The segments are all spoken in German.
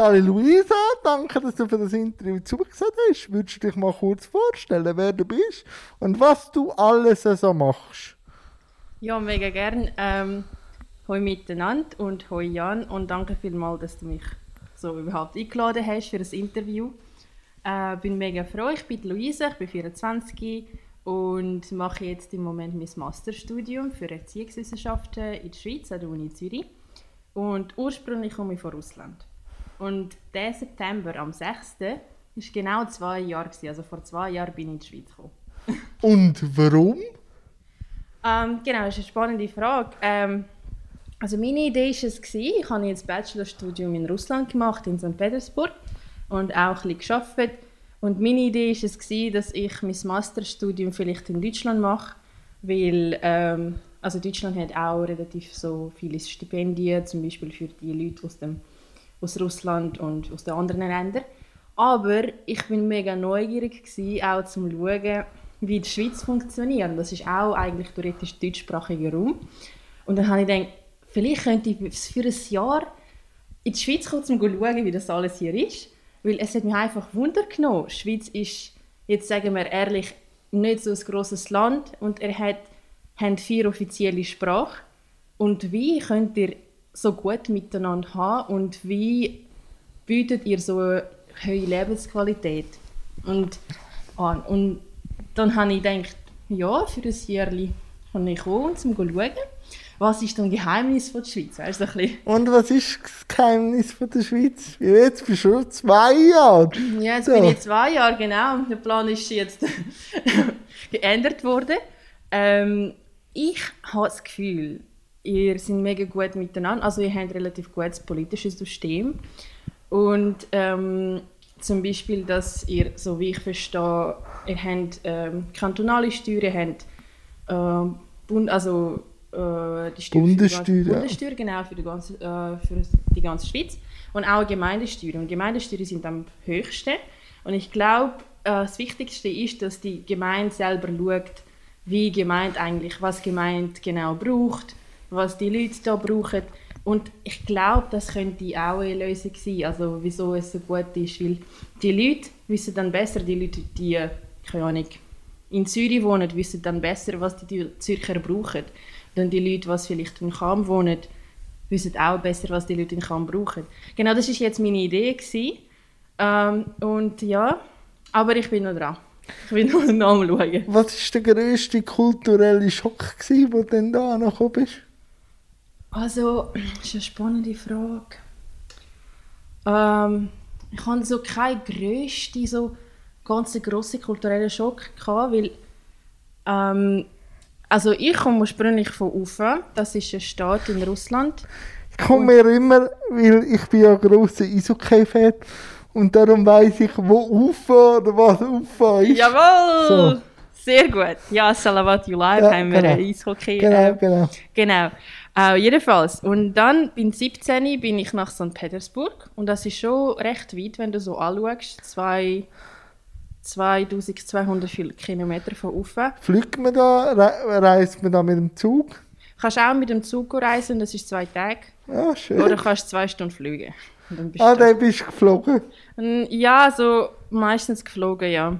Sally Luisa, danke, dass du für das Interview zugesagt hast. Würdest du dich mal kurz vorstellen, wer du bist und was du alles so machst? Ja, mega gern. Ähm, hoi miteinander und hoi Jan und danke vielmals, dass du mich so überhaupt eingeladen hast für das Interview. Ich äh, bin mega froh, ich bin Luisa, ich bin 24 und mache jetzt im Moment mein Masterstudium für Erziehungswissenschaften in der Schweiz an der Uni Zürich. Und ursprünglich komme ich von Russland. Und der September, am 6., war genau zwei Jahre. Also vor zwei Jahren bin ich in die Schweiz gekommen. Und warum? Ähm, genau, das ist eine spannende Frage. Ähm, also meine Idee war es, ich habe jetzt Bachelorstudium in Russland gemacht, in St. Petersburg und auch ein bisschen gearbeitet. Und meine Idee war es, dass ich mein Masterstudium vielleicht in Deutschland mache, weil ähm, also Deutschland hat auch relativ so viele Stipendien, zum Beispiel für die Leute aus, dem, aus Russland und aus den anderen Ländern. Aber ich bin mega neugierig gewesen, auch zum schauen, wie die Schweiz funktioniert. Das ist auch eigentlich theoretisch deutschsprachiger Raum. Und dann habe ich gedacht, vielleicht könnte ich für ein Jahr in die Schweiz kommen, um zu schauen, wie das alles hier ist. Weil es hat mich einfach Wunder genommen. Die Schweiz ist, jetzt sagen wir ehrlich, nicht so ein grosses Land und er hat haben vier offizielle Sprachen. Und wie könnt ihr so gut miteinander haben und wie bietet ihr so eine hohe Lebensqualität? Und, ah, und dann habe ich gedacht, ja, für ein Jahr kann ich kommen, um zu schauen, was ist das Geheimnis von der Schweiz? Weißt du, Und was ist das Geheimnis von der Schweiz? Jetzt bist du schon zwei Jahre. Ja, jetzt so. bin ich zwei Jahre, genau. Der Plan ist jetzt geändert worden. Ähm, ich habe das Gefühl, ihr seid mega gut miteinander. Also ihr habt ein relativ gutes politisches System. Und ähm, zum Beispiel, dass ihr, so wie ich verstehe, ihr habt ähm, kantonale Steuern, ihr habt äh, Bund, also äh, die Steuer Bundessteuer, für die ganze, Bundessteuer genau, für die, ganze, äh, für die ganze Schweiz. Und auch Gemeindesteuern. Und Gemeindesteuern sind am höchsten. Und ich glaube, äh, das Wichtigste ist, dass die Gemeinde selber schaut, wie gemeint eigentlich, was gemeint genau braucht, was die Leute da brauchen. Und ich glaube, das könnte auch eine Lösung sein, also wieso es so gut ist, weil die Leute wissen dann besser, die Leute, die, keine Ahnung, in Zürich wohnen, wissen dann besser, was die Zürcher brauchen. Dann die Leute, die vielleicht in Cham wohnen, wissen auch besser, was die Leute in Cham brauchen. Genau, das ist jetzt meine Idee. Ähm, und ja, aber ich bin noch dran. Ich will noch am schauen. Was war der grösste kulturelle Schock, gewesen, wo dann da angekommen bist? Also, das ist eine spannende Frage. Ähm, ich hatte so keinen grössten, so ganz grossen kulturellen Schock, gehabt, weil ähm, also ich komme ursprünglich von Ufa, das ist eine Stadt in Russland. Ich komme mir immer, weil ich bin ja ein grosser Eishockey-Fan und darum weiß ich, wo Ufa oder was Ufa ist. Jawohl! So. Sehr gut. Ja, Salavat Live ja, haben wir genau. Eishockey. Genau, äh, genau. Genau. Äh, jedenfalls. Und dann, bin 17 bin ich nach St. Petersburg. Und das ist schon recht weit, wenn du so anschaust. Zwei, 2200 Kilometer von Ufa. Fliegt man da? Reist man da mit dem Zug? Kannst auch mit dem Zug reisen, das ist zwei Tage. Ja, schön. Oder kannst zwei Stunden fliegen. ah, dann bist du geflogen? Ja, so meistens geflogen, ja.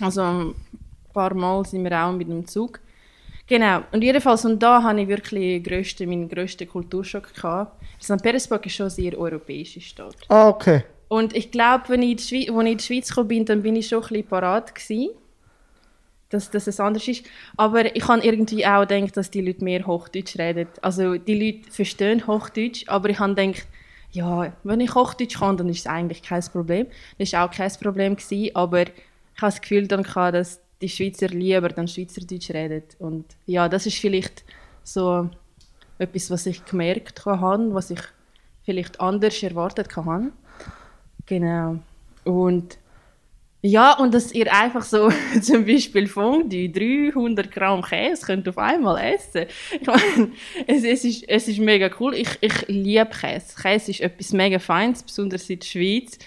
Also ein paar Mal sind wir auch mit dem Zug. Genau, und jedenfalls, und da hatte ich wirklich grösste, meinen grössten Kulturschock. Gehabt. St. Petersburg ist schon sehr europäische Stadt. Ah, okay. Und ich glaube, wenn ich, als ich in die Schweiz gekommen bin, dann bin ich schon ein bisschen parat gewesen, dass, dass es anders ist. Aber ich habe irgendwie auch gedacht, dass die Leute mehr Hochdeutsch reden. Also die Leute verstehen Hochdeutsch, aber ich habe gedacht, ja, wenn ich Hochdeutsch kann, dann ist es eigentlich kein Problem. Das war auch kein Problem, gewesen, aber ich habe das Gefühl, dann kann, dass die Schweizer lieber dann Schweizerdeutsch reden. Und ja, das ist vielleicht so etwas, was ich gemerkt habe, was ich vielleicht anders erwartet habe. Genau. Und ja, und dass ihr einfach so zum Beispiel Fondue 300 Gramm Käse könnt auf einmal essen. Ich meine, es, es, ist, es ist mega cool. Ich, ich liebe Käse. Käse ist etwas mega Feines, besonders in der Schweiz.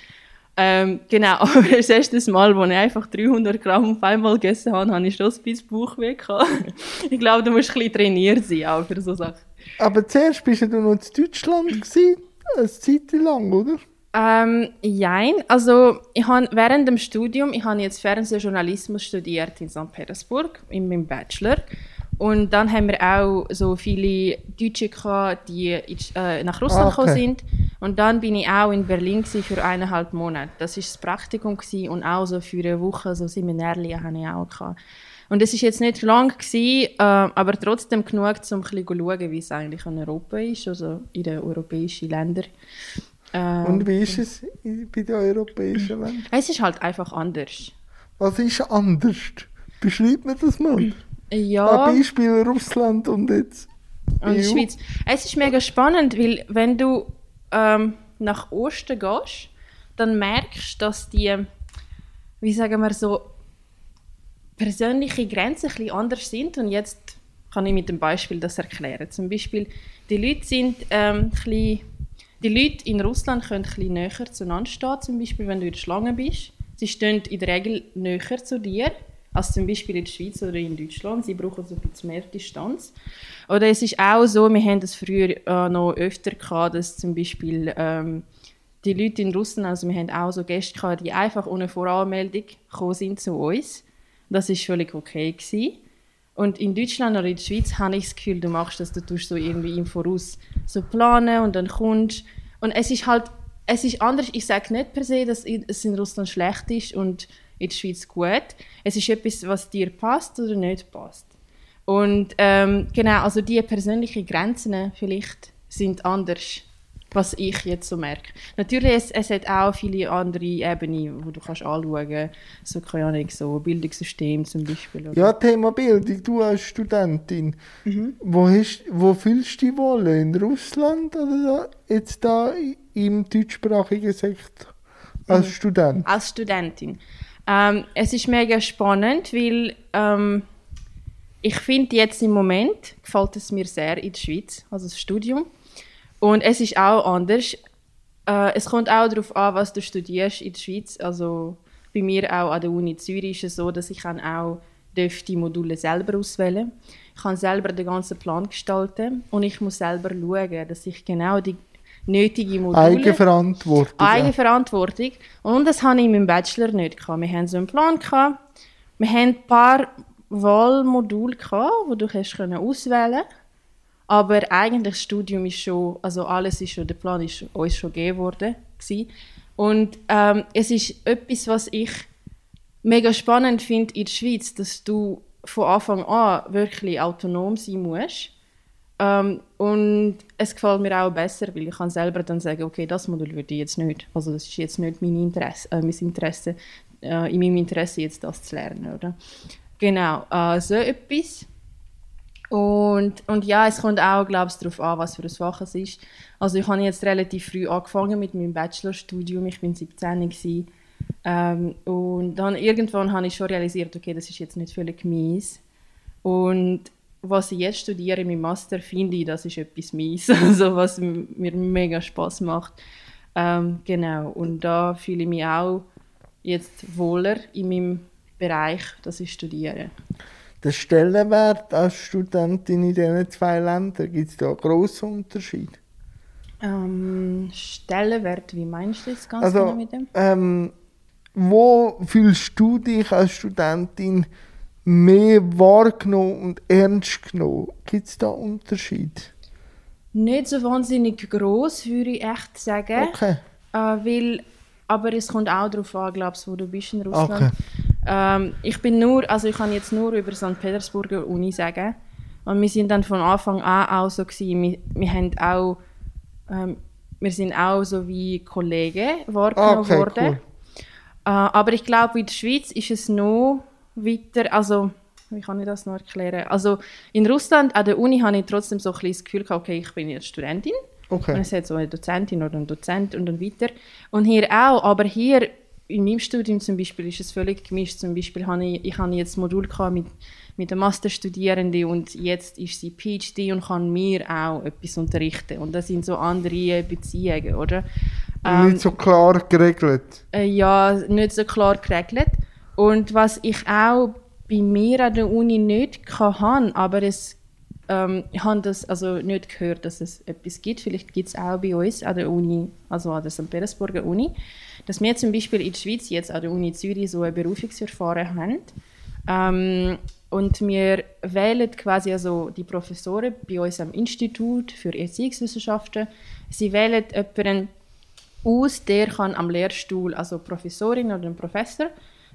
Ähm, genau, aber das erste Mal, als ich einfach 300 Gramm auf einmal gegessen habe, habe ich schon ein bisschen Bauchweh Ich glaube, du musst ein bisschen trainiert sein auch für so Sachen. Aber zuerst bist du noch in Deutschland, gewesen, eine Zeit lang, oder? Ähm, jein. Also, ich habe während dem Studium, ich habe jetzt Fernsehjournalismus studiert in St. Petersburg, in meinem Bachelor. Und dann haben wir auch so viele Deutsche gehabt, die äh, nach Russland Ah, okay. gekommen sind. Und dann bin ich auch in Berlin für eineinhalb Monate. Das war das Praktikum gewesen und auch so für eine Woche so Seminärchen habe ich auch gehabt. Und es ist jetzt nicht lang gewesen, äh, aber trotzdem genug, um ein bisschen zu schauen, wie es eigentlich in Europa ist, also in den europäischen Ländern. Äh, Und wie ist es in- bei den europäischen Ländern? es ist halt einfach anders. Was ist anders? Beschreib mir das mal. Ja. Ein Beispiel Russland und jetzt Und EU. Schweiz. Es ist mega spannend, weil wenn du ähm, nach Osten gehst, dann merkst du, dass die, wie sagen wir so, persönliche Grenzen ein anders sind. Und jetzt kann ich mit dem Beispiel das erklären. Zum Beispiel, die Leute sind ähm, bisschen, die Leute in Russland können bisschen näher zueinander stehen, zum Beispiel, wenn du in der Schlange bist. Sie stehen in der Regel näher zu dir, als zum Beispiel in der Schweiz oder in Deutschland. Sie brauchen so ein bisschen mehr Distanz. Oder es ist auch so, wir haben das früher äh, noch öfter gehabt, dass zum Beispiel ähm, die Leute in Russland, also wir haben auch so Gäste gehabt, die einfach ohne Voranmeldung gekommen sind zu uns. Das ist völlig okay gewesen. Und in Deutschland oder in der Schweiz habe ich das Gefühl, du machst das, du tust so irgendwie im Voraus so planen und dann kommst. Und es ist halt, es ist anders. Ich sage nicht per se, dass es in Russland schlecht ist und in der Schweiz gut. Es ist etwas, was dir passt oder nicht passt. Und ähm, genau, also die persönlichen Grenzen vielleicht sind anders, was ich jetzt so merke. Natürlich, es, es hat auch viele andere Ebenen, wo du kannst anschauen, so keine Ahnung, so Bildungssystem zum Beispiel. Oder? Ja, Thema Bildung, du als Studentin. Mhm. Wo, hast, wo fühlst du dich wohl? In Russland oder da, jetzt da im deutschsprachigen Sektor als Mhm. Student? als Studentin. Ähm, es ist mega spannend, weil ähm, ich finde jetzt im Moment gefällt es mir sehr in der Schweiz, also das Studium. Und es ist auch anders. Äh, es kommt auch darauf an, was du studierst in der Schweiz. Also bei mir auch an der Uni Zürich ist es so, dass ich kann auch die Module selber auswählen. Ich kann selber den ganzen Plan gestalten und ich muss selber schauen, dass ich genau die nötige Module Eigenverantwortung. Eigenverantwortung. Und das hatte ich in meinem Bachelor nicht. Gehabt. Wir hatten so einen Plan. Gehabt. Wir hatten ein paar Wahlmodule, gehabt, wo du hast können auswählen Aber eigentlich das Studium ist schon, also alles ist schon, der Plan ist uns schon gegeben worden. Gewesen. Und ähm, es ist etwas, was ich mega spannend finde in der Schweiz, dass du von Anfang an wirklich autonom sein musst. Ähm, und es gefällt mir auch besser, weil ich kann selber dann sagen, okay, das Modul würde ich jetzt nicht. Also das ist jetzt nicht mein Interesse, äh, mein Interesse äh, in meinem Interesse jetzt das zu lernen, oder? Genau, äh, so etwas. Und, und ja, es kommt auch, glaube ich, darauf an, was für ein Fach es ist. Also ich habe jetzt relativ früh angefangen mit meinem Bachelorstudium, ich bin 17 gewesen. Ähm, und dann irgendwann habe ich schon realisiert, okay, das ist jetzt nicht völlig mies. Und was ich jetzt studiere, mein Master, finde ich, das ist etwas mies, also was mir mega Spaß macht. Ähm, genau, und da fühle ich mich auch jetzt wohler in meinem Bereich, dass ich studiere. Der Stellenwert als Studentin in diesen zwei Ländern, gibt es da einen grossen Unterschied? Ähm, Stellenwert, wie meinst du das ganz Also, genau mit dem? ähm, wo fühlst du dich als Studentin mehr wahrgenommen und ernst genommen? Gibt es da Unterschied? Nicht so wahnsinnig groß, würde ich echt sagen. Okay. Äh, weil, aber es kommt auch darauf an, glaubst wo du bist in Russland. Okay. Ähm, ich bin nur, also ich kann jetzt nur über St. Petersburger Uni sagen. Und wir sind dann von Anfang an auch so gewesen, wir, wir haben auch, ähm, wir sind auch so wie Kollegen wahrgenommen Okay, worden. cool. Äh, aber ich glaube, in der Schweiz ist es noch weiter, also wie kann ich das noch erklären? Also in Russland, an der Uni, habe ich trotzdem so ein bisschen das Gefühl gehabt, okay, ich bin jetzt Studentin. Und Okay. es hat so eine Dozentin oder einen Dozent und dann weiter. Und hier auch, aber hier in meinem Studium zum Beispiel ist es völlig gemischt. Zum Beispiel habe ich, ich habe jetzt ein Modul mit, mit einer Masterstudierenden und jetzt ist sie PhD und kann mir auch etwas unterrichten. Und das sind so andere Beziehungen, oder? Ähm, Nicht so klar geregelt. äh, ja, nicht so klar geregelt. Und was ich auch bei mir an der Uni nicht kann, aber es ähm, ich habe das also nicht gehört, dass es etwas gibt. Vielleicht gibt es auch bei uns an der Uni, also an der St. Petersburger Uni, dass wir zum Beispiel in der Schweiz jetzt an der Uni Zürich so ein Berufungsverfahren haben. Ähm, und wir wählen quasi also die Professoren bei uns am Institut für Erziehungswissenschaften. Sie wählen jemanden aus, der kann am Lehrstuhl, also Professorin oder Professor,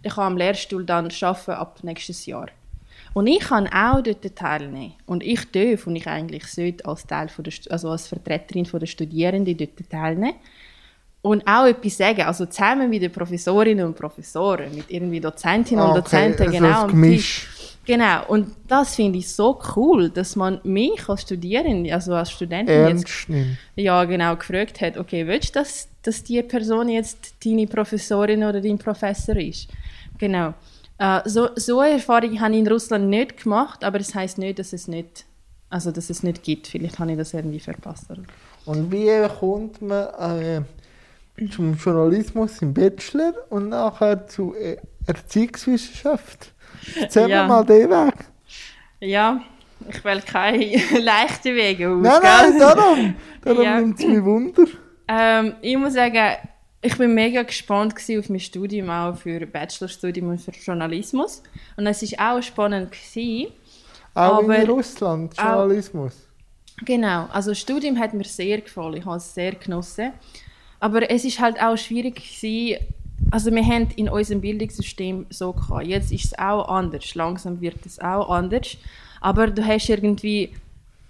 der kann am Lehrstuhl dann arbeiten ab nächstes Jahr. Und ich kann auch dort teilnehmen. Und ich darf und ich eigentlich sollte als, Teil von der, also als Vertreterin der Studierenden dort teilnehmen. Und auch etwas sagen, also zusammen mit den Professorinnen und Professoren, mit irgendwie Dozentinnen und Ah, okay, Dozenten, also genau. am Gemisch. Tisch. Genau, und das finde ich so cool, dass man mich als Studierende, also als Studentin jetzt Ernst nimmt. ja genau gefragt hat, okay, willst du, dass, dass die Person jetzt deine Professorin oder dein Professor ist? Genau. Äh, so, so eine Erfahrung habe ich in Russland nicht gemacht, aber das heißt nicht, dass es nicht, also dass es nicht gibt. Vielleicht habe ich das irgendwie verpasst. Und wie kommt man äh, zum Journalismus im Bachelor und nachher zu äh, Erziehungswissenschaft? Erzähl Ja. mal den Weg. Ja, ich will keine leichten Wege aus. Nein, nein, darum. Darum Ja. nimmt es mich Wunder. Ähm, ich muss sagen, ich bin mega gespannt auf mein Studium auch für Bachelorstudium und für Journalismus und es ist auch spannend gewesen. Auch Aber- in Russland, Journalismus. Genau, also das Studium hat mir sehr gefallen, ich habe es sehr genossen. Aber es ist halt auch schwierig gewesen, also wir haben in unserem Bildungssystem so gehabt. Jetzt ist es auch anders, langsam wird es auch anders. Aber du hast irgendwie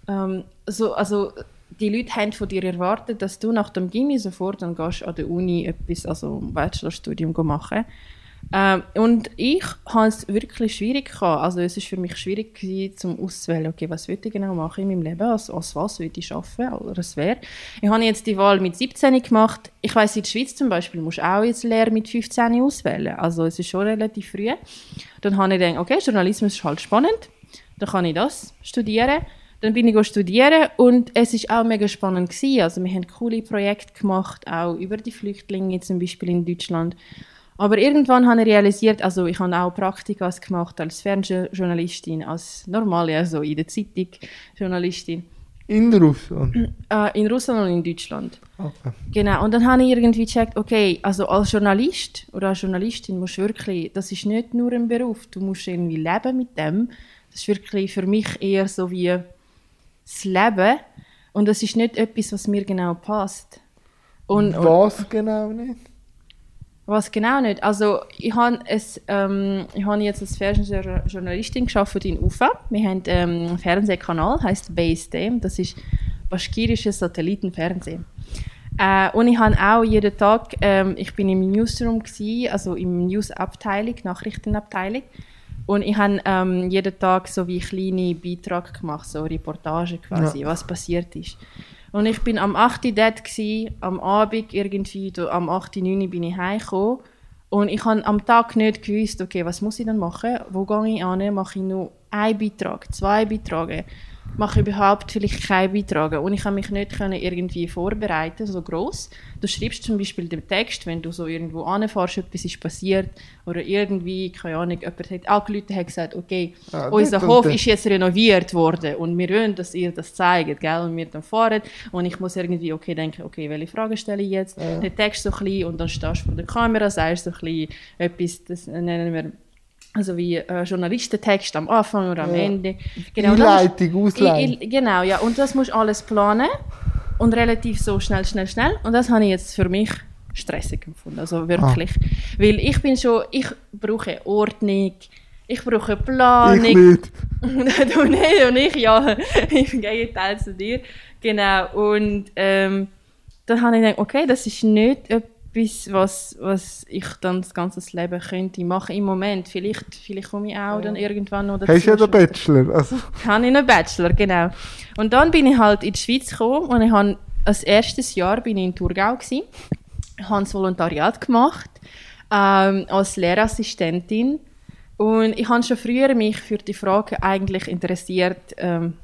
ähm, so, also die Leute haben von dir erwartet, dass du nach dem Gimmi sofort dann gehst an der Uni etwas, also ein Bachelorstudium machen. Ähm, und ich habe es wirklich schwierig gehabt. Also es ist für mich schwierig gewesen, zum auszuwählen, okay, was will ich genau machen in meinem Leben, als, als was will ich arbeiten oder es wäre. Ich habe jetzt die Wahl mit 17 gemacht. Ich weiß in der Schweiz zum Beispiel musst du auch jetzt Lehre mit 15 auswählen. Also es ist schon relativ früh. Dann habe ich gedacht, okay, Journalismus ist halt spannend. Dann kann ich das studieren. Dann bin ich studieren und es ist auch mega spannend gewesen. Also wir haben coole Projekte gemacht, auch über die Flüchtlinge zum Beispiel in Deutschland. Aber irgendwann habe ich realisiert, also ich habe auch Praktikas gemacht als Fernsehjournalistin, als normale, also in der Zeitung Journalistin, In Russland. äh, in Russland und in Deutschland. Okay. Genau, und dann habe ich irgendwie gecheckt, okay, also als Journalist oder als Journalistin musst du wirklich, das ist nicht nur ein Beruf, du musst irgendwie leben mit dem. Das ist wirklich für mich eher so wie das Leben und das ist nicht etwas, was mir genau passt. Und, Was genau nicht? was genau nicht? Also ich habe es, ähm, ich habe jetzt als Fernsehjournalistin geschafft in Ufa. Wir haben ähm, einen Fernsehkanal, heißt BSD. Das ist baschkirisches Satellitenfernsehen. Äh, und ich habe auch jeden Tag, ähm, ich bin im Newsroom gsi, also im Newsabteilung, Nachrichtenabteilung. Und ich habe ähm, jeden Tag so wie kleine Beiträge gemacht, so Reportage quasi, was passiert ist. Und ich bin am 8. Uhr dort, gsi, am Abend irgendwie, am 8. 9. bin ich heimgekommen. Und ich habe am Tag nicht gewusst, okay, was muss ich dann machen? Wo gehe ich an? Mache ich nur einen Beitrag, zwei Beiträge? Mache überhaupt vielleicht keinen Beitrag? Und ich kann mich nicht können irgendwie vorbereiten, so groß. Du schreibst zum Beispiel den Text, wenn du so irgendwo anfährst, etwas ist passiert oder irgendwie, keine Ahnung, jemand hat angerufen und gesagt, okay, Ah, unser Hof ist jetzt renoviert worden und wir wollen, dass ihr das zeigt, gell? Und wir dann fahren und ich muss irgendwie, okay, denken, okay, welche Frage stelle ich jetzt? Den Text so ein bisschen und dann stehst du vor der Kamera, sagst so ein bisschen etwas, das nennen wir also wie äh, Journalistentext am Anfang oder am Ja. Ende. Genau, Einleitung, Ausleitung. Genau, ja. Und das musst du alles planen und relativ so schnell, schnell, schnell. Und das habe ich jetzt für mich stressig empfunden. Also wirklich. Weil ich bin schon, ich brauche Ordnung, ich brauche Ich Planung. nicht. du nicht und ich ja. Im Gegenteil zu dir. Genau. Und ähm, dann habe ich gedacht, okay, das ist nicht etwas, was, was ich dann das ganze Leben könnte machen im Moment. Vielleicht, vielleicht komme ich auch dann irgendwann noch dazu. Hast du ja den Bachelor? Also, habe ich einen Bachelor, genau. Und dann bin ich halt in die Schweiz gekommen und ich habe als erstes Jahr bin ich in Thurgau gsi. Ich habe das Volontariat gemacht ähm, als Lehrassistentin und ich habe schon früher mich für die Frage eigentlich interessiert, ähm,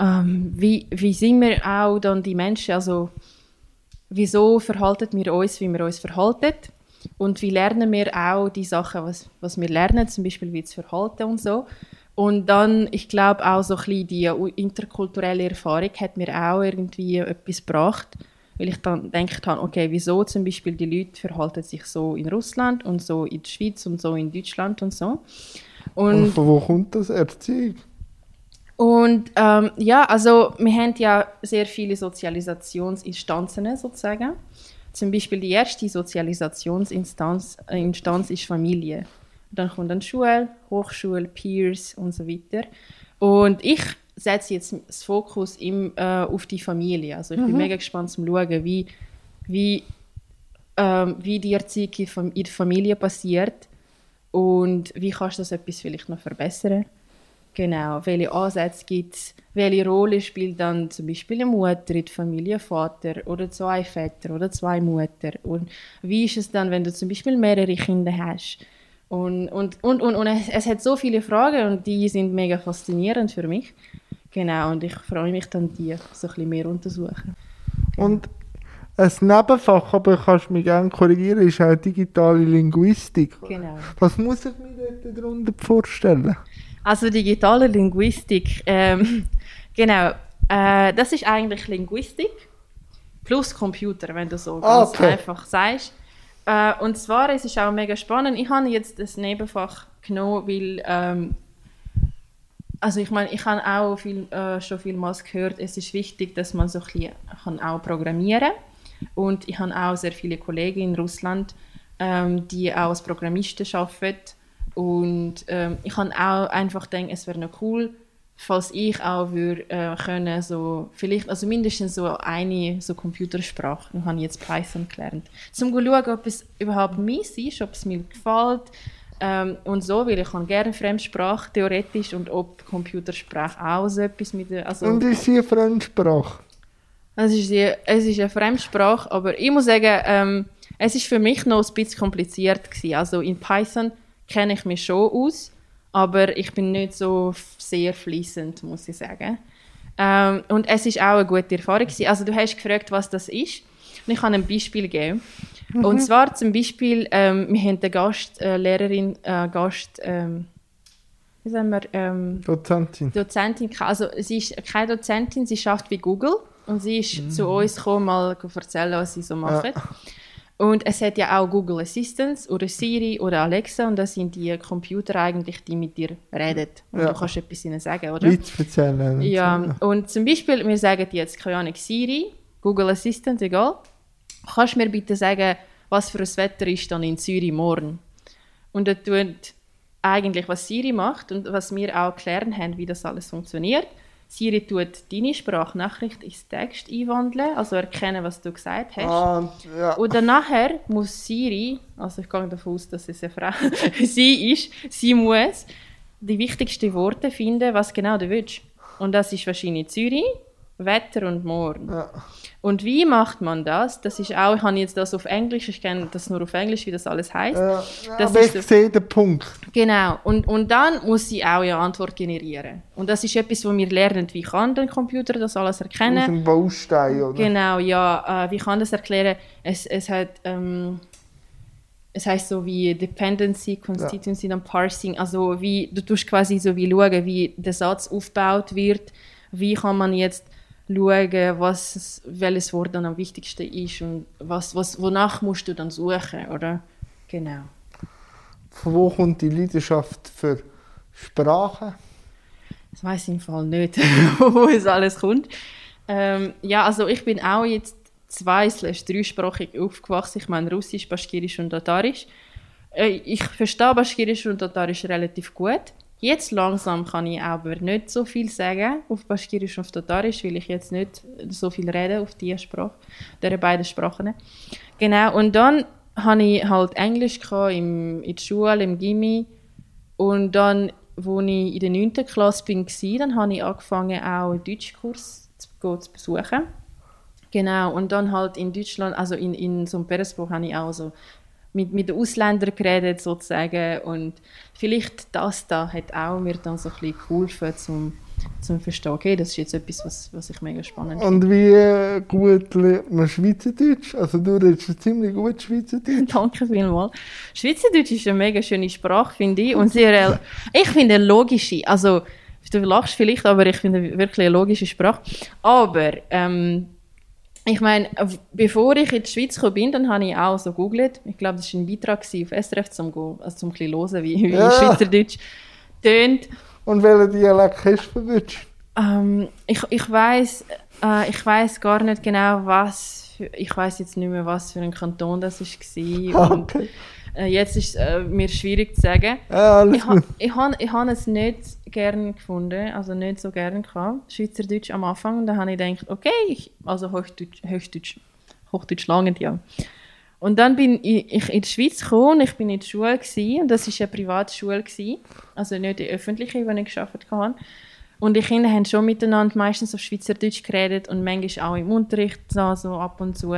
ähm, wie, wie sind wir auch dann die Menschen, also wieso verhalten wir uns, wie wir uns verhalten und wie lernen wir auch die Sachen, was, was wir lernen, zum Beispiel wie zu verhalten und so. Und dann, ich glaube auch so ein bisschen die interkulturelle Erfahrung hat mir auch irgendwie etwas gebracht, weil ich dann gedacht habe, okay, wieso zum Beispiel die Leute verhalten sich so in Russland und so in der Schweiz und so in Deutschland und so. Und, und von wo kommt das Erziehung? Und ähm, ja, also wir haben ja sehr viele Sozialisationsinstanzen sozusagen. Zum Beispiel die erste Sozialisationsinstanz äh, Instanz ist Familie. Dann kommt dann Schule, Hochschule, Peers und so weiter. Und ich setze jetzt das Fokus im, äh, auf die Familie. Also ich mhm. bin mega gespannt zu schauen, wie, wie, ähm, wie die Erziehung in der Familie passiert und wie kannst du das etwas vielleicht noch verbessern. Genau, welche Ansätze gibt es, welche Rolle spielt dann zum Beispiel eine Mutter in der Familie, Vater oder zwei Väter oder zwei Mutter und wie ist es dann, wenn du zum Beispiel mehrere Kinder hast und, und, und, und, und es, es hat so viele Fragen und die sind mega faszinierend für mich. Genau, und ich freue mich dann, die so ein bisschen mehr untersuchen. Und ein Nebenfach, aber kannst du mich gerne korrigieren, ist auch digitale Linguistik. Genau. Was muss ich mir darunter vorstellen? Also digitale Linguistik, ähm, genau, äh, das ist eigentlich Linguistik plus Computer, wenn du so ganz okay. einfach sagst. Äh, und zwar, es ist auch mega spannend, ich habe jetzt das Nebenfach genommen, weil, ähm, also ich meine, ich habe auch viel, äh, schon vielmals gehört, es ist wichtig, dass man so ein bisschen kann auch programmieren und ich habe auch sehr viele Kollegen in Russland, ähm, die auch als Programmisten arbeiten und ähm, ich kann auch einfach denken, es wäre noch cool, falls ich auch würde äh, können, so vielleicht, also mindestens so eine so Computersprache, ich habe jetzt Python gelernt, zum zu schauen, ob es überhaupt meins ist, ob es mir gefällt ähm, und so, weil ich kann gerne Fremdsprache theoretisch und ob Computersprache auch so etwas mit also Und ist sie eine Fremdsprache? Es ist, es ist eine Fremdsprache, aber ich muss sagen, ähm, es ist für mich noch ein bisschen kompliziert gewesen. Also in Python kenne ich mich schon aus, aber ich bin nicht so sehr fließend, muss ich sagen. Ähm, und es ist auch eine gute Erfahrung gewesen. Also du hast gefragt, was das ist. Und ich kann ein Beispiel geben. Mhm. Und zwar zum Beispiel, ähm, wir haben eine Gastlehrerin, äh, äh, Gast, ähm, wie sagen wir, ähm, Dozentin. Dozentin. Also sie ist keine Dozentin, sie schafft wie Google und sie ist mhm. zu uns gekommen, mal erzählen, was sie so macht. Ja. Und es hat ja auch Google Assistant oder Siri oder Alexa und das sind die Computer eigentlich, die mit dir reden. Und ja. du kannst etwas ihnen sagen, oder? Witz erzählen. Ja, und zum Beispiel, wir sagen jetzt, keine Ahnung, Siri, Google Assistant, egal. Kannst du mir bitte sagen, was für ein Wetter ist dann in Zürich morgen? Und er tut eigentlich, was Siri macht und was wir auch klären haben, wie das alles funktioniert Siri tut deine Sprachnachricht ins Text einwandeln, also erkennen, was du gesagt hast. Ah, ja. Und dann nachher muss Siri, also ich gehe davon aus, dass es eine Frau sie ist, sie muss die wichtigsten Worte finden, was genau du willst. Und das ist wahrscheinlich Zürich, Wetter und Morgen. Ja. Und wie macht man das? Das ist auch, ich habe jetzt das auf Englisch, ich kenne das nur auf Englisch, wie das alles heißt. Ja, das aber ich so, sehe den Punkt. Genau. Und, und dann muss sie auch eine Antwort generieren. Und das ist etwas, wo wir lernen, wie kann der Computer das alles erkennen. Aus dem Baustein, oder? Genau, ja. Äh, wie kann das erklären? Es, es hat... Ähm, es heißt so wie Dependency, Constituency ja. und Parsing, also wie du tust quasi so wie schauen, wie der Satz aufgebaut wird, wie kann man jetzt schauen, was, welches Wort dann am wichtigsten ist und was, was, wonach musst du dann suchen, oder? Genau. Von wo kommt die Leidenschaft für Sprache? Das weiß ich im Fall nicht, wo es alles kommt. Ähm, ja, also ich bin auch jetzt zwei dreisprachig aufgewachsen. Ich meine Russisch, Baschkirisch und Tatarisch. Äh, ich verstehe Baschkirisch und Tatarisch relativ gut. Jetzt langsam kann ich aber nicht so viel sagen auf Baschkirisch und auf Tatarisch, weil ich jetzt nicht so viel rede auf diese Sprache, diese beiden Sprachen. Genau, und dann hatte ich halt Englisch in der Schule, im Gimmi und dann, als ich in der 9. Klasse war, dann habe ich angefangen, auch einen Deutschkurs zu, besuchen. Genau, und dann halt in Deutschland, also in, in einem Petersburg, habe ich auch so mit, mit den Ausländern geredet sozusagen und vielleicht das da hat auch mir dann so ein bisschen geholfen, um zum verstehen, okay, das ist jetzt etwas, was, was ich mega spannend finde. Und wie gut lernt man Schweizerdeutsch? Also du redest ziemlich gut Schweizerdeutsch. Danke vielmals. Schweizerdeutsch ist eine mega schöne Sprache, finde ich. Und sehr, ich finde eine logische. Also, du lachst vielleicht, aber ich finde wirklich eine logische Sprache. Aber, ähm, ich meine, bevor ich in die Schweiz gekommen bin, dann habe ich auch so gegoogelt. Ich glaube, das war ein Beitrag auf SRF, zum, also zum ein bisschen hören, wie, wie Ja. Schweizerdeutsch tönt. Und welchen Dialekt hast du Deutsch? Ähm, ich ich weiß äh, ich weiß gar nicht genau was für, ich weiß jetzt nicht mehr was für ein Kanton das ist war und Okay. äh, jetzt ist es äh, mir schwierig zu sagen. Ja, Ich ha, ich han, ich han es nicht gern gefunden, also nicht so gern gehabt, Schweizerdeutsch am Anfang. Und dann habe ich gedacht, okay, ich, also Hochdeutsch, Hochdeutsch, Hochdeutsch lange ja. Und dann bin ich, in die Schweiz gekommen und ich bin in der Schule gewesen, und das ist eine Privatschule gewesen, also nicht die öffentliche, die ich geschafft habe. Und die Kinder haben schon miteinander meistens auf Schweizerdeutsch geredet und manchmal auch im Unterricht so, so ab und zu.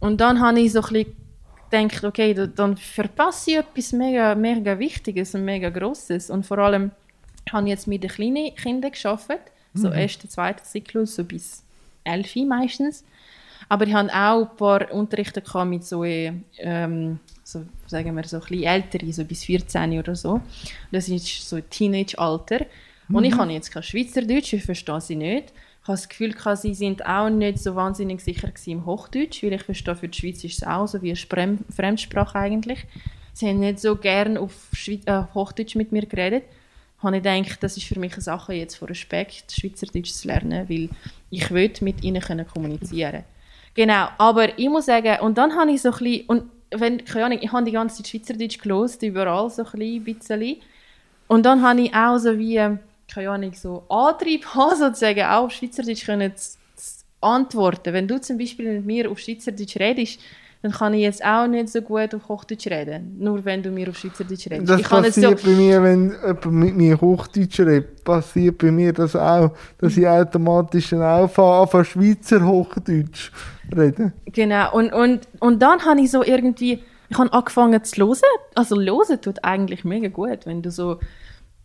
Und dann habe ich so ein bisschen gedacht, okay, da- dann verpasse ich etwas mega, mega Wichtiges und mega Grosses. Und vor allem habe ich jetzt mit den kleinen Kindern geschafft, so ersten, zweiten Zyklus, so bis elf meistens. Aber ich hatte auch ein paar Unterrichte mit so, ähm, so, sagen wir, so ein bisschen älteren, so bis 14 oder so. Das ist so Teenage-Alter. Und ich habe jetzt kein Schweizerdeutsch, ich verstehe sie nicht. Ich habe das Gefühl, sie sind auch nicht so wahnsinnig sicher im Hochdeutsch, weil ich verstehe, für die Schweiz ist es auch so wie eine Fremdsprache eigentlich. Sie haben nicht so gern auf äh, Hochdeutsch mit mir geredet. Habe ich gedacht, das ist für mich eine Sache jetzt von Respekt, Schweizerdeutsch zu lernen, weil ich will mit ihnen können kommunizieren Genau, aber ich muss sagen, und dann habe ich so ein bisschen, und wenn, keine Ahnung, ich habe die ganze Zeit Schweizerdeutsch gelost, überall so ein bisschen. Und dann habe ich auch so wie, keine Ahnung, so Antrieb haben, sozusagen, auch auf Schweizerdeutsch können zu, zu antworten. Wenn du zum Beispiel mit mir auf Schweizerdeutsch redest, dann kann ich jetzt auch nicht so gut auf Hochdeutsch reden. Nur wenn du mir auf Schweizerdeutsch redest. Das ich passiert bei mir, wenn jemand mit mir Hochdeutsch redet, passiert bei mir das auch, dass ich automatisch dann auch anfange Schweizer Hochdeutsch reden. Genau, und, und, und dann habe ich so irgendwie, ich habe angefangen zu hören. Also hören tut eigentlich mega gut, wenn du so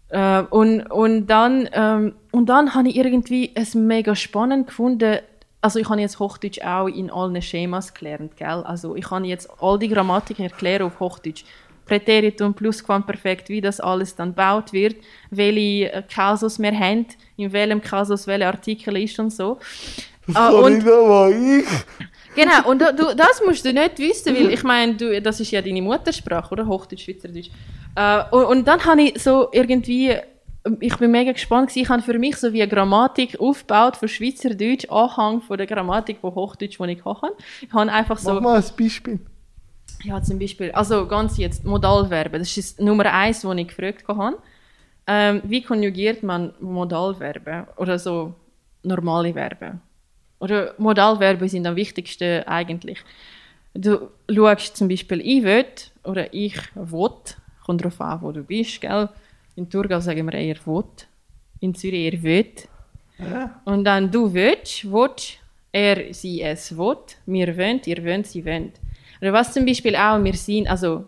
äh, und, und dann, ähm, und dann habe ich irgendwie es mega spannend gefunden. Also ich habe jetzt Hochdeutsch auch in allen Schemas gelernt, gell? Also ich kann jetzt all die Grammatik erklären auf Hochdeutsch. Präteritum, Plusquamperfekt, wie das alles dann gebaut wird, welche äh, Kasus wir haben, in welchem Kasus welcher Artikel ist und so. Ah, Kann und- ich? Genau, und du, du, das musst du nicht wissen, weil ich meine, du, das ist ja deine Muttersprache, oder? Hochdeutsch, Schweizerdeutsch. Äh, und, und dann habe ich so irgendwie, ich bin mega gespannt ich habe für mich so wie eine Grammatik aufgebaut für Schweizerdeutsch, Anhang von der Grammatik von Hochdeutsch, die ich hatte. Ich habe einfach so... Mach mal ein Beispiel. Ja, zum Beispiel, also ganz jetzt Modalverben, das ist das Nummer eins, was ich gefragt habe. Ähm, wie konjugiert man Modalverben oder so normale Verben? Oder Modalverben sind am wichtigsten eigentlich. Du schaust zum Beispiel «ich will» oder «ich will», kommt darauf an, wo du bist, gell? In Thurgau sagen wir eher «will», in Zürich eher «will». Und dann «du willst», «willst», «er», «sie», «es», «will», «wir wollen», «ihr wollt», «sie wollen». Oder was zum Beispiel auch «wir sind», also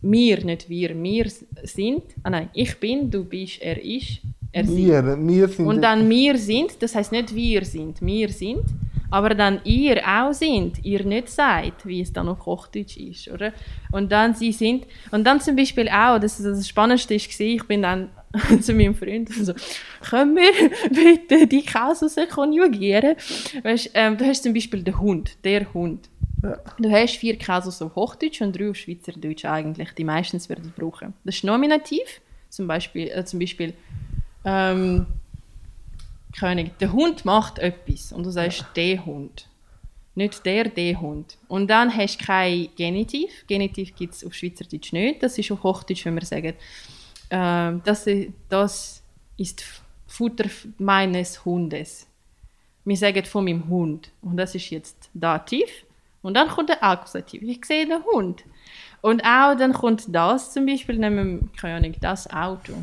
«wir», nicht «wir», «wir sind», ah nein, «ich bin», «du bist», «er ist», «er sind». Wir, wir sind Und dann wir sind, das heißt nicht wir sind, wir sind, aber dann ihr auch sind, ihr nicht seid, wie es dann auf Hochdeutsch ist, oder? Und dann sie sind, und dann zum Beispiel auch, das, das Spannendste war, ich bin dann zu meinem Freund und so, können wir bitte die Kasus konjugieren? Weißt, ähm, du hast zum Beispiel den Hund, der Hund. Ja. Du hast vier Kasus auf Hochdeutsch und drei auf Schweizerdeutsch eigentlich, die meistens werden brauchen. Das ist Nominativ, zum Beispiel, äh, zum Beispiel ähm, Ahnung, der Hund macht etwas und du sagst der Hund. Nicht der, der Hund. Und dann hast du kein Genitiv. Genitiv gibt es auf Schweizerdeutsch nicht. Das ist auf Hochdeutsch, wenn wir sagen, ähm, das, das ist Futter meines Hundes. Wir sagen von meinem Hund. Und das ist jetzt Dativ. Und dann kommt der Akkusativ. Ich sehe den Hund. Und auch dann kommt das zum Beispiel, nehmen wir, keine Ahnung, das Auto.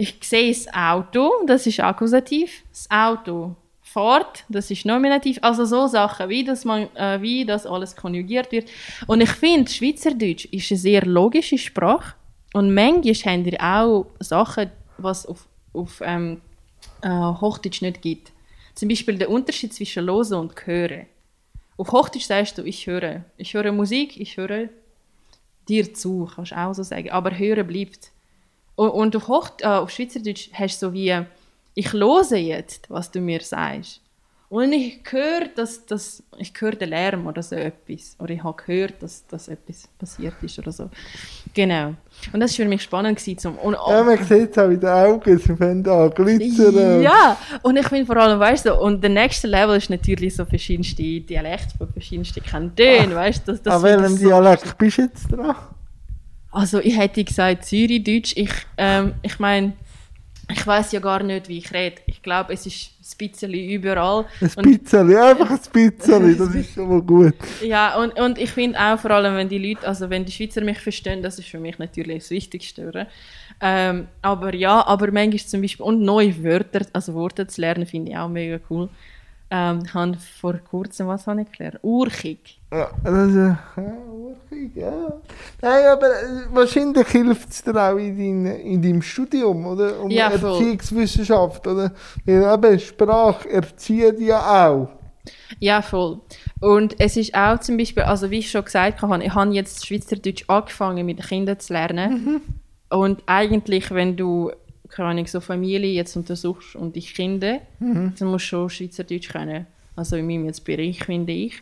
Ich sehe das Auto, das ist Akkusativ. Das Auto fährt, das ist Nominativ. Also so Sachen, wie das, man, äh, wie das alles konjugiert wird. Und ich finde, Schweizerdeutsch ist eine sehr logische Sprache. Und manchmal haben wir auch Sachen, was auf, auf ähm, äh, Hochdeutsch nicht gibt. Zum Beispiel der Unterschied zwischen Losen und Hören. Auf Hochdeutsch sagst du, ich höre. Ich höre Musik, ich höre dir zu, kannst du auch so sagen. Aber Hören bleibt. Und, und auf, Hoch, äh, auf Schweizerdeutsch hast du so wie, ich lose jetzt, was du mir sagst. Und ich höre, dass, dass, ich höre den Lärm oder so etwas. Oder ich habe gehört, dass, dass etwas passiert ist oder so. Genau. Und das war für mich spannend. Gewesen, zum, und, Ja, man sieht es auch in den Augen, sie fangen an glitzern. ja, und ich finde vor allem, weißt du, und der nächste Level ist natürlich so verschiedenste Dialekte von verschiedensten Kantonen, weißt du. Das, das An welchem so- Dialekt bist du jetzt dran? Also ich hätte gesagt Zürichdeutsch. Ich, ähm, ich meine, ich weiß ja gar nicht, wie ich rede. Ich glaube, es ist ein bisschen überall. Ein bisschen, einfach ein bisschen, das ist schon mal gut. Ja, und, und ich finde auch vor allem, wenn die Leute, also wenn die Schweizer mich verstehen, das ist für mich natürlich das Wichtigste, oder? Ähm, aber ja, aber manchmal zum Beispiel, und neue Wörter, also Worte zu lernen, finde ich auch mega cool. Ähm, ich habe vor kurzem, was habe ich gelernt? Urchig. Ja, das ja, urchig, ja. Nein, aber äh, wahrscheinlich hilft es dir auch in, dein, in deinem Studium, oder? Um Ja, voll. Erziehungswissenschaft, oder? Weil eben Sprache erzieht ja auch. Ja, voll. Und es ist auch zum Beispiel, also wie ich schon gesagt habe, ich habe jetzt Schweizerdeutsch angefangen mit den Kindern zu lernen. Und eigentlich, wenn du, keine Ahnung, so Familie jetzt untersuchst und die Kinder, dann musst du schon Schweizerdeutsch können. Also in meinem jetzt Bereich, finde ich.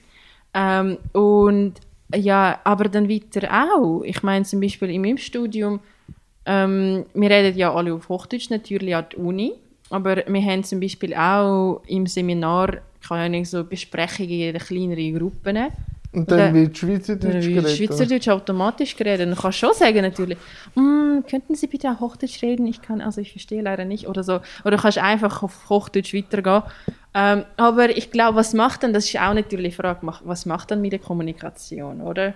Ähm, und ja, aber dann weiter auch. Ich meine zum Beispiel in meinem Studium, ähm, wir reden ja alle auf Hochdeutsch natürlich an der Uni, aber wir haben zum Beispiel auch im Seminar keine Ahnung, so Besprechungen in kleineren Gruppen. Und dann wird Schweizerdeutsch Dann wird geredet. Schweizerdeutsch automatisch geredet. Du kannst schon sagen natürlich, «Mm, könnten Sie bitte auch Hochdeutsch reden? Ich kann, also ich verstehe leider nicht oder so. Oder du kannst einfach auf Hochdeutsch weitergehen. Ähm, aber ich glaube, was macht dann, das ist auch natürlich die Frage, was macht dann mit der Kommunikation, oder?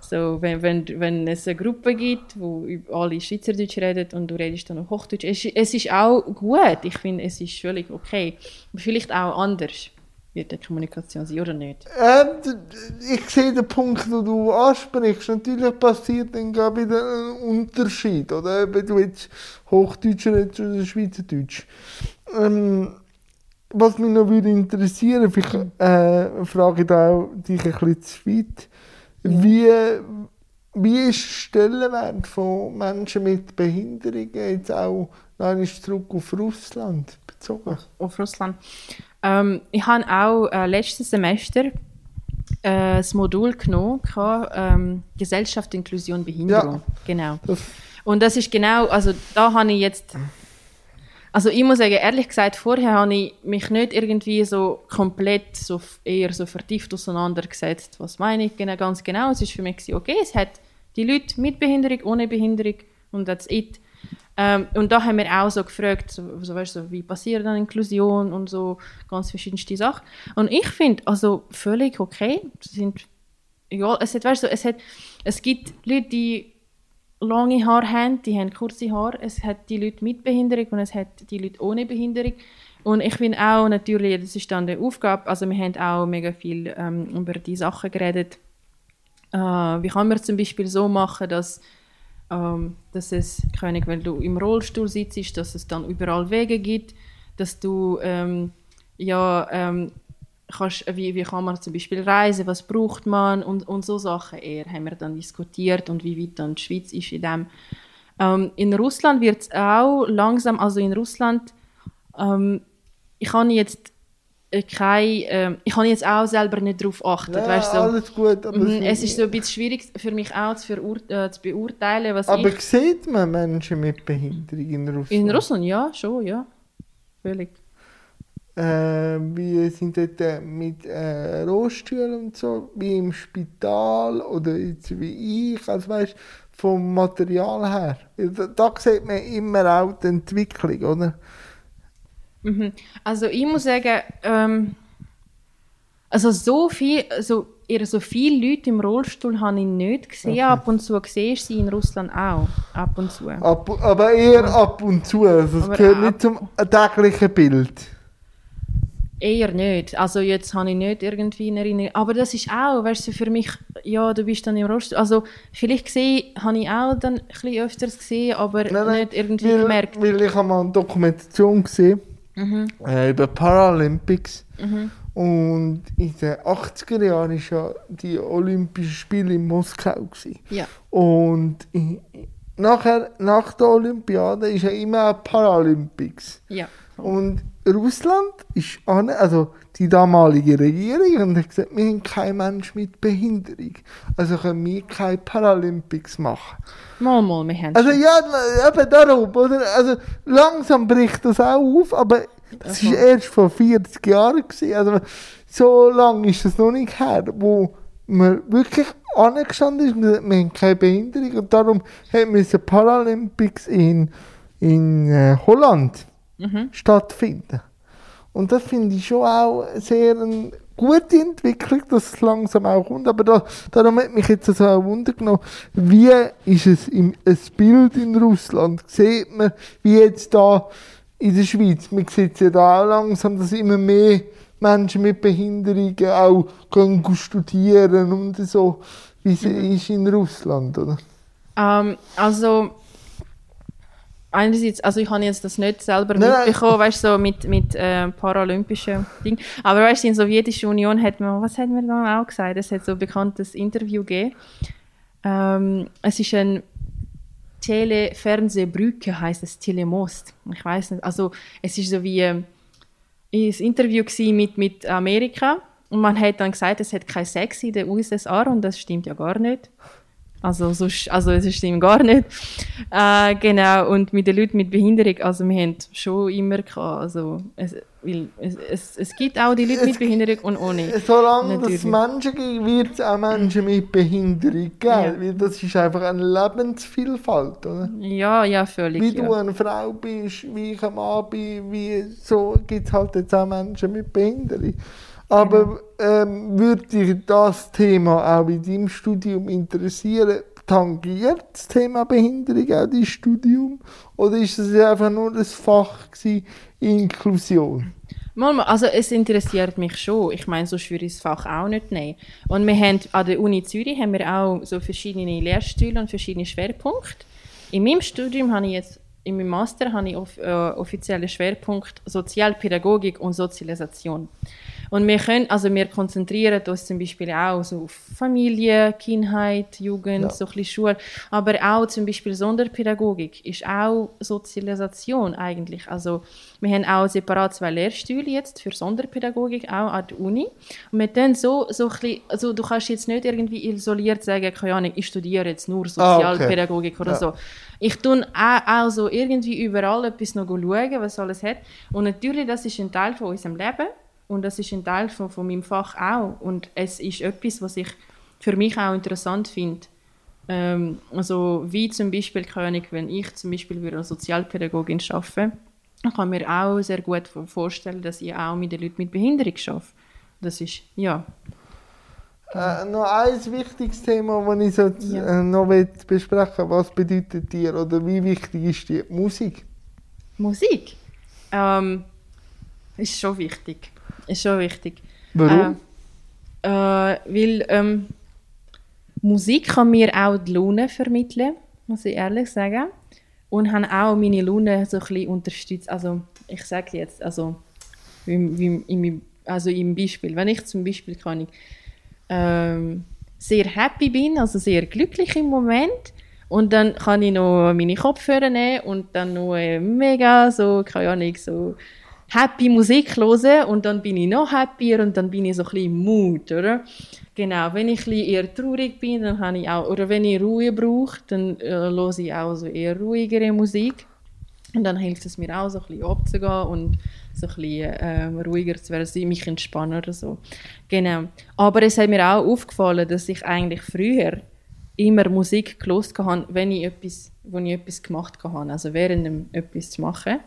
So, wenn, wenn, wenn es eine Gruppe gibt, wo alle Schweizerdeutsch reden und du redest dann auf Hochdeutsch, es, es ist auch gut. Ich finde, es ist völlig okay. Aber vielleicht auch anders wird die Kommunikation sein, oder nicht? Ähm, ich sehe den Punkt, den du ansprichst. Natürlich passiert dann gerade wieder ein Unterschied, oder? Wenn du jetzt Hochdeutsch redest oder Schweizerdeutsch. Ähm, was mich noch würde interessieren, vielleicht äh, frage ich da auch dich ein bisschen zu weit. Wie, wie ist der Stellenwert von Menschen mit Behinderungen jetzt auch noch einmal zurück auf Russland bezogen? auf Russland. Ähm, ich habe auch äh, letztes Semester äh, das Modul genommen, ähm, Gesellschaft, Inklusion, Behinderung. Ja. Genau. Und das ist genau, also da habe ich jetzt, also ich muss sagen, ehrlich gesagt, vorher habe ich mich nicht irgendwie so komplett so eher so vertieft auseinandergesetzt. Was meine ich genau, ganz genau? Es ist für mich okay, es hat die Leute mit Behinderung, ohne Behinderung und that's it. Ähm, und da haben wir auch so gefragt, so, so, weißt, so, wie passiert dann Inklusion und so ganz verschiedenste Sachen. Und ich finde, also völlig okay, sind, egal, es hat, weißt du, es hat, es gibt Leute, die lange Haare haben, die haben kurze Haare. Es hat die Leute mit Behinderung und es hat die Leute ohne Behinderung. Und ich finde auch natürlich, das ist dann die Aufgabe, also wir haben auch mega viel ähm, über die Sachen geredet. Äh, wie kann man zum Beispiel so machen, dass, ähm, dass es, Ahnung, wenn du im Rollstuhl sitzt, dass es dann überall Wege gibt, dass du ähm, ja, ähm, kannst, wie, wie kann man zum Beispiel reisen, was braucht man und, und so Sachen eher haben wir dann diskutiert und wie weit dann die Schweiz ist in dem. Ähm, in Russland wird es auch langsam, also in Russland, ähm, ich habe jetzt kein, ähm, ich habe jetzt auch selber nicht darauf geachtet, ja, weißt so. alles gut, aber Mhm, Es ist so ein bisschen schwierig für mich auch zu, äh, zu beurteilen, was Aber ich... sieht man Menschen mit Behinderung in Russland? In Russland, ja, schon, ja. Völlig. Äh, wie sind dort äh, mit äh, Rollstühlen und so, wie im Spital oder jetzt wie ich, also weißt vom Material her. Da, da sieht man immer auch die Entwicklung, oder? Mhm. Also ich muss sagen, ähm, also so viel, also eher so viele Leute im Rollstuhl habe ich nicht gesehen. Okay. Ab und zu sehe ich sie in Russland auch. Ab und zu. Ab, aber eher ab und zu, also es gehört nicht zum täglichen Bild. Eher nicht. Also jetzt habe ich nicht irgendwie eine Erinnerung. Aber das ist auch, weißt du, für mich, ja, du bist dann im Rost. Also vielleicht gesehen, habe ich auch dann ein bisschen öfters gesehen, aber Nein, nein, nicht irgendwie weil, gemerkt. Weil ich habe mal eine Dokumentation gesehen Mhm. äh, über Paralympics. Mhm. Und in den 80er Jahren waren ja die Olympischen Spiele in Moskau. Gewesen. Ja. Und i- nachher, nach der Olympiade ist ja immer Paralympics. Ja. Und Russland ist an, also die damalige Regierung und hat gesagt, wir haben keinen Mensch mit Behinderung. Also können wir keine Paralympics machen. Mal, mal, wir haben Also ja, eben darum, oder? Also langsam bricht das auch auf, aber das war erst vor 40 Jahren. Gewesen. Also so lange ist das noch nicht her, wo man wirklich angestanden ist, wir wir haben keine Behinderung und darum haben wir Paralympics in, in äh, Holland Mhm. stattfinden. Und das finde ich schon auch sehr eine gute Entwicklung, dass es langsam auch kommt. Aber da, darum hat mich jetzt so ein Wunder genommen, wie ist es im ein Bild in Russland? Sieht man, wie jetzt da in der Schweiz, man sieht ja da auch langsam, dass immer mehr Menschen mit Behinderungen auch können studieren und so, wie es ist in Russland, oder? Ähm, also, einerseits, also ich habe jetzt das nicht selber Nein, nein. mitbekommen, weißt du, so mit, mit äh, paralympischen Dingen. Aber weißt du, in der Sowjetischen Union hat man, was hat man da auch gesagt? Es hat so ein bekanntes Interview gegeben. Ähm, es ist ein Telefernsehbrücke, heißt es, Telemost. Ich weiß nicht, also es ist so wie ähm, ein Interview mit, mit Amerika und man hat dann gesagt, es hat kein Sex in den USSR und das stimmt ja gar nicht. Also, sonst, also es stimmt gar nicht. Äh, genau, und mit den Leuten mit Behinderung, also wir haben schon immer gehabt, also es, weil es, es, es gibt auch die Leute mit Behinderung und ohne. Solange es. Menschen gibt, wird es auch Menschen mit Behinderung geben. Ja. Weil das ist einfach eine Lebensvielfalt. Oder? Ja, ja, völlig. Wie ja. du eine Frau bist, wie ich ein Mann bin, wie, so gibt es halt jetzt auch Menschen mit Behinderung. Aber ähm, würde dich das Thema auch in deinem Studium interessieren? Tangiert das Thema Behinderung auch dein Studium? Oder ist es einfach nur ein Fach gewesen, Inklusion? Also es interessiert mich schon. Ich meine, sonst würde ich das Fach auch nicht nehmen. Und wir haben an der Uni Zürich haben wir auch so verschiedene Lehrstühle und verschiedene Schwerpunkte. In meinem Studium habe ich jetzt, in meinem Master habe ich off, äh, offiziellen Schwerpunkt Sozialpädagogik und Sozialisation. Und wir können, also wir konzentrieren uns zum Beispiel auch so auf Familie, Kindheit, Jugend, Ja. so ein bisschen Schule, aber auch zum Beispiel Sonderpädagogik ist auch Sozialisation eigentlich. Also wir haben auch separat zwei Lehrstühle jetzt für Sonderpädagogik auch an der Uni. Und wir dann so, so ein bisschen, also du kannst jetzt nicht irgendwie isoliert sagen, keine Ahnung, ich studiere jetzt nur Ah, okay. Sozialpädagogik oder Ja. so. Ich tue auch, auch so irgendwie überall etwas noch schauen, was alles hat. Und natürlich, das ist ein Teil von unserem Leben und das ist ein Teil von, von meinem Fach auch. Und es ist etwas, was ich für mich auch interessant finde. Ähm, also wie zum Beispiel, Ahnung, wenn ich zum Beispiel würde als Sozialpädagogin arbeite, dann kann mir auch sehr gut vorstellen, dass ich auch mit den Leuten mit Behinderung arbeite. Das ist, ja. Äh, noch ein wichtiges Thema, das ich so Ja. äh, noch besprechen Was bedeutet dir oder wie wichtig ist dir Musik? Musik ähm, ist schon wichtig. Ist schon wichtig. Warum? Äh, äh, weil ähm, Musik kann mir auch die Laune vermitteln, muss ich ehrlich sagen. Und haben auch meine Laune so ein bisschen unterstützt. Also ich sage jetzt, also, wie, wie, im, also im Beispiel, wenn ich zum Beispiel kann ich, ähm, sehr happy bin, also sehr glücklich im Moment, und dann kann ich noch meine Kopfhörer nehmen und dann noch äh, mega so, keine Ahnung, so happy Musik hören und dann bin ich noch happier und dann bin ich so ein bisschen Mut, oder? Genau, wenn ich ein eher traurig bin, dann habe ich auch, oder wenn ich Ruhe brauche, dann äh, höre ich auch so eher ruhigere Musik. Und dann hilft es mir auch, so ein bisschen abzugehen und so ein bisschen ähm, ruhiger zu werden, mich entspannen oder so. Genau. Aber es hat mir auch aufgefallen, dass ich eigentlich früher immer Musik gelost habe, wenn ich etwas, wenn ich etwas gemacht habe, also während etwas zu machen.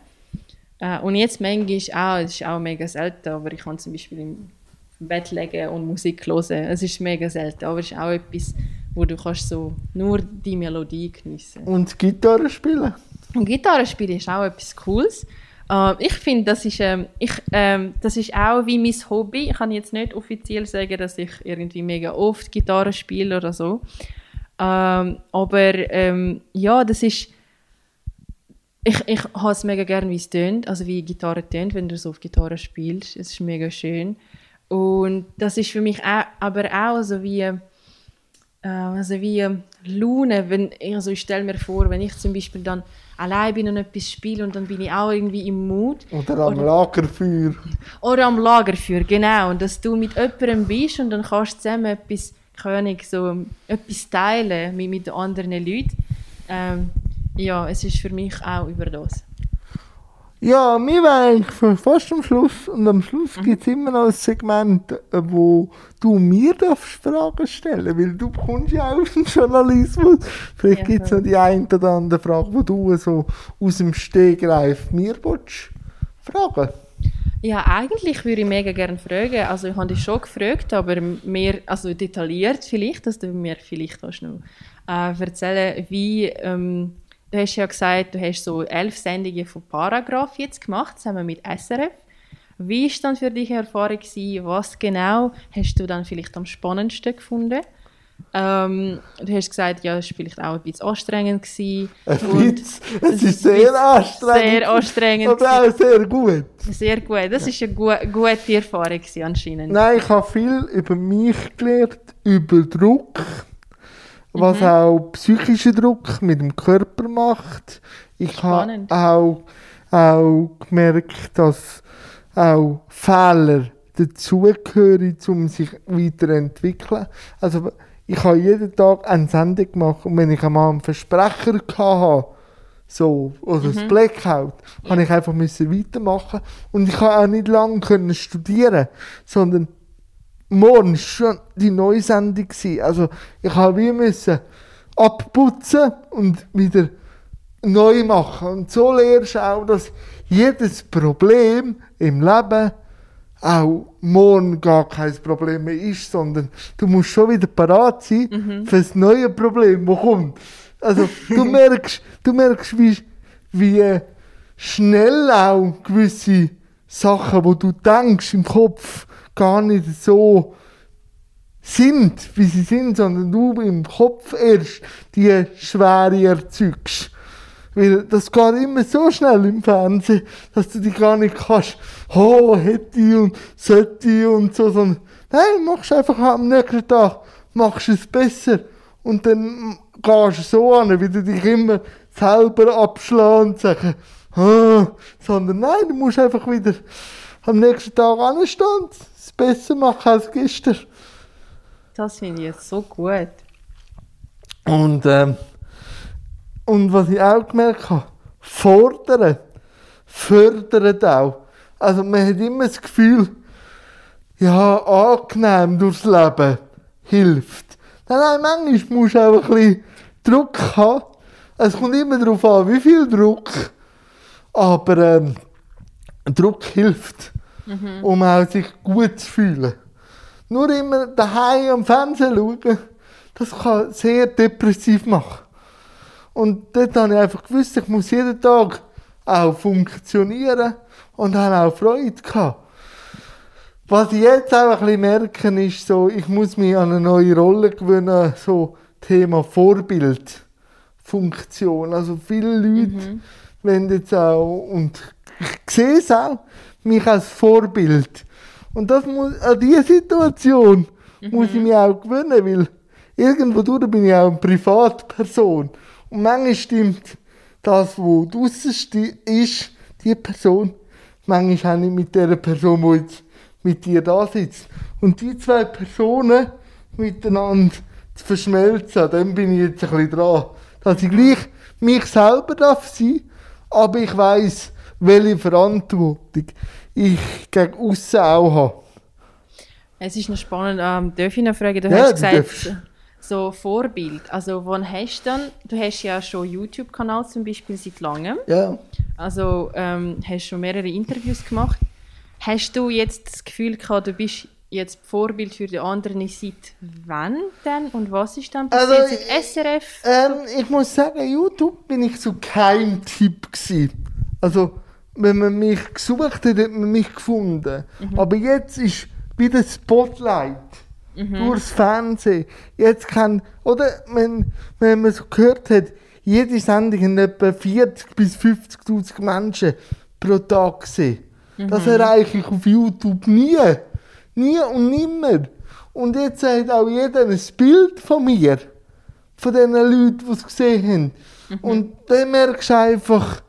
Äh, und jetzt manchmal auch, es ist auch mega selten, aber ich kann zum Beispiel im Bett legen und Musik hören. Es ist mega selten, aber es ist auch etwas, wo du kannst so nur die Melodie geniessen Und Gitarre spielen? und Gitarre spielen ist auch etwas Cooles. Äh, ich finde, das, ist, ähm, ich, ähm, das ist auch wie mein Hobby. Ich kann jetzt nicht offiziell sagen, dass ich irgendwie mega oft Gitarre spiele oder so. Ähm, aber ähm, ja, das ist. Ich, ich habe es mega gerne, wie es tönt, also wie Gitarre tönt, wenn du so auf Gitarre spielst. Es ist mega schön. Und das ist für mich auch, aber auch so wie, äh, also wie Laune. Wenn, also ich stelle mir vor, wenn ich zum Beispiel dann allein bin und etwas spiele und dann bin ich auch irgendwie im Mut. Oder am Lagerfeuer. Oder am Lagerfeuer, genau. Und dass du mit jemandem bist und dann kannst du zusammen etwas, König, so, etwas teilen mit, mit anderen Leuten. Ähm, ja, es ist für mich auch über das. Ja, wir wären eigentlich fast am Schluss. Und am Schluss mhm. gibt es immer noch ein Segment, äh, wo du mir darfst Fragen stellen weil du kommst ja aus dem Journalismus. Vielleicht ja, gibt es noch die eine oder andere Frage, die du so aus dem Stegreif mir willst fragen ja, eigentlich würde ich mega gerne fragen. Also ich habe dich schon gefragt, aber mehr, also detailliert vielleicht, dass du mir vielleicht auch noch äh, erzählen, wie ähm, du hast ja gesagt, du hast so elf Sendungen von Paragraph jetzt gemacht, zusammen mit SRF. Wie war dann für dich Erfahrung gewesen? Was genau hast du dann vielleicht am spannendsten gefunden? Ähm, du hast gesagt, ja, es war vielleicht auch ein bisschen anstrengend. Gewesen. Ein bisschen? Es ist sehr anstrengend. Sehr anstrengend. Aber auch sehr gut. Sehr gut. Das war eine gu gute Erfahrung anscheinend. Nein, ich habe viel über mich gelernt, über Druck was mhm. auch psychischen Druck mit dem Körper macht. Ich habe auch, auch gemerkt, dass auch Fehler dazugehören, um sich weiterzuentwickeln. Also ich habe jeden Tag eine Sendung gemacht und wenn ich einmal einen Versprecher hatte, so, oder mhm. das Blackout, ja. habe ich einfach müssen weitermachen und ich konnte auch nicht lange können studieren, sondern morgen war schon die neue Sendung. Also ich habe wie müssen abputzen und wieder neu machen. Und so lernst du auch, dass jedes Problem im Leben auch morgen gar kein Problem mehr ist, sondern du musst schon wieder parat sein mhm. für das neue Problem, das kommt. Also du merkst, du merkst wie, wie schnell auch gewisse Sachen, wo du denkst im Kopf, gar nicht so sind, wie sie sind, sondern du im Kopf erst die Schwere erzeugst. Weil das geht immer so schnell im Fernsehen, dass du dich gar nicht kannst, oh, hätte und sollte und so, sondern nein, machst einfach am nächsten Tag, machst es besser und dann gehst du so an, wie du dich immer selber abschlagen und sagen, oh, sondern nein, du musst einfach wieder am nächsten Tag anstehen, es besser machen als gestern. Das finde ich jetzt so gut. Und, ähm, und was ich auch gemerkt habe, fordern, fördern auch. Also man hat immer das Gefühl, ja, angenehm durchs Leben hilft. Nein, nein, manchmal musst du auch ein bisschen Druck haben. Es kommt immer darauf an, wie viel Druck. Aber ähm, Druck hilft mhm. um auch sich gut zu fühlen. Nur immer daheim am Fernsehen schauen, das kann sehr depressiv machen. Und dort habe ich einfach gewusst, ich muss jeden Tag auch funktionieren und habe auch Freude gehabt. Was ich jetzt auch ein bisschen merke, ist so, ich muss mich an eine neue Rolle gewöhnen, so Thema Vorbildfunktion. Also viele Leute mhm. wenn jetzt auch, und ich sehe es auch, mich als Vorbild. Und das muss, an diese Situation mhm. muss ich mich auch gewöhnen, weil irgendwo durch bin ich auch eine Privatperson. Und manchmal stimmt das, was draussen ist, die Person, manchmal auch nicht mit der Person, die jetzt mit dir da sitzt. Und die zwei Personen miteinander zu verschmelzen, an dem bin ich jetzt ein bisschen dran. Dass ich gleich mich selber darf sein, aber ich weiß, welche Verantwortung ich gegen aussen auch habe. Es ist noch spannend, ähm, darf ich noch fragen, du ja, hast gesagt, darfst. so Vorbild, also wann hast du dann, du hast ja schon YouTube-Kanal zum Beispiel seit langem, ja. also ähm, hast schon mehrere Interviews gemacht, hast du jetzt das Gefühl gehabt, du bist jetzt Vorbild für die anderen seit wann denn und was ist dann passiert also, seit SRF? Ähm, ich muss sagen, YouTube bin ich so kein Tipp gewesen. Also wenn man mich gesucht hat, hat man mich gefunden. Aber jetzt ist wieder Spotlight durchs Fernsehen. Jetzt kann, oder wenn, wenn man so gehört hat, jede Sendung haben etwa 40 bis 50.000 Menschen pro Tag gesehen. Das erreiche ich auf YouTube nie. Nie und nimmer. Und jetzt hat auch jeder ein Bild von mir. Von den Leuten, die es gesehen haben. Und dann merkst du einfach,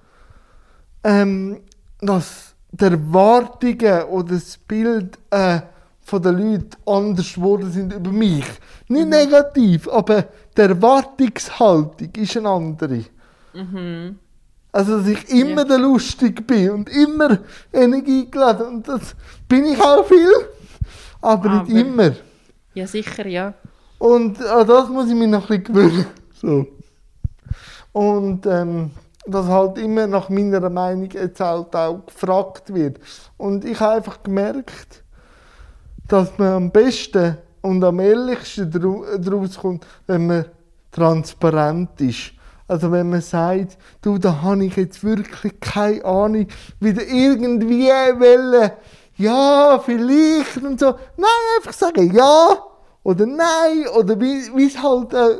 ähm, dass die Erwartungen oder das Bild äh, von den Leuten anders geworden sind über mich. Nicht negativ, aber die Erwartungshaltung ist eine andere. Also, dass ich immer der Lustig bin und immer Energie geladen. Und das bin ich auch viel, aber, nicht Aber- immer. Ja, sicher, ja. Und an das muss ich mich noch ein bisschen gewöhnen. So. Und ähm, dass halt immer nach meiner Meinung jetzt halt auch gefragt wird. Und ich habe einfach gemerkt, dass man am besten und am ehrlichsten daraus kommt, wenn man transparent ist. Also wenn man sagt, du, da habe ich jetzt wirklich keine Ahnung, wieder irgendwie wollen, ja, vielleicht und so. Nein, einfach sagen ja oder nein oder wie wie es halt äh,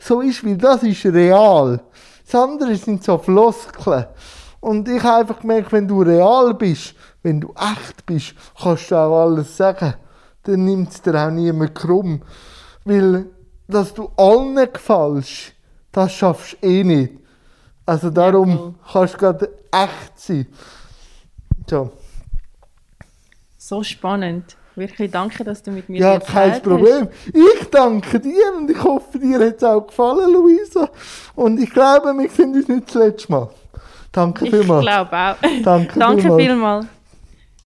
so ist, weil das ist real. Das andere sind so Floskeln. Und ich habe einfach gemerkt, wenn du real bist, wenn du echt bist, kannst du auch alles sagen. Dann nimmt es dir auch niemand krumm. Weil, dass du allen gefällst, das schaffst du eh nicht. Also darum voll. kannst du gerade echt sein. So. So spannend. Wirklich danke, dass du mit mir Ja, kein Problem. Ich danke dir und ich hoffe, dir hat es auch gefallen, Luisa. Und ich glaube, wir sehen uns nicht das letzte Mal. Danke Hast. Ich vielmals. glaube auch. Danke Danke vielmals. vielmals.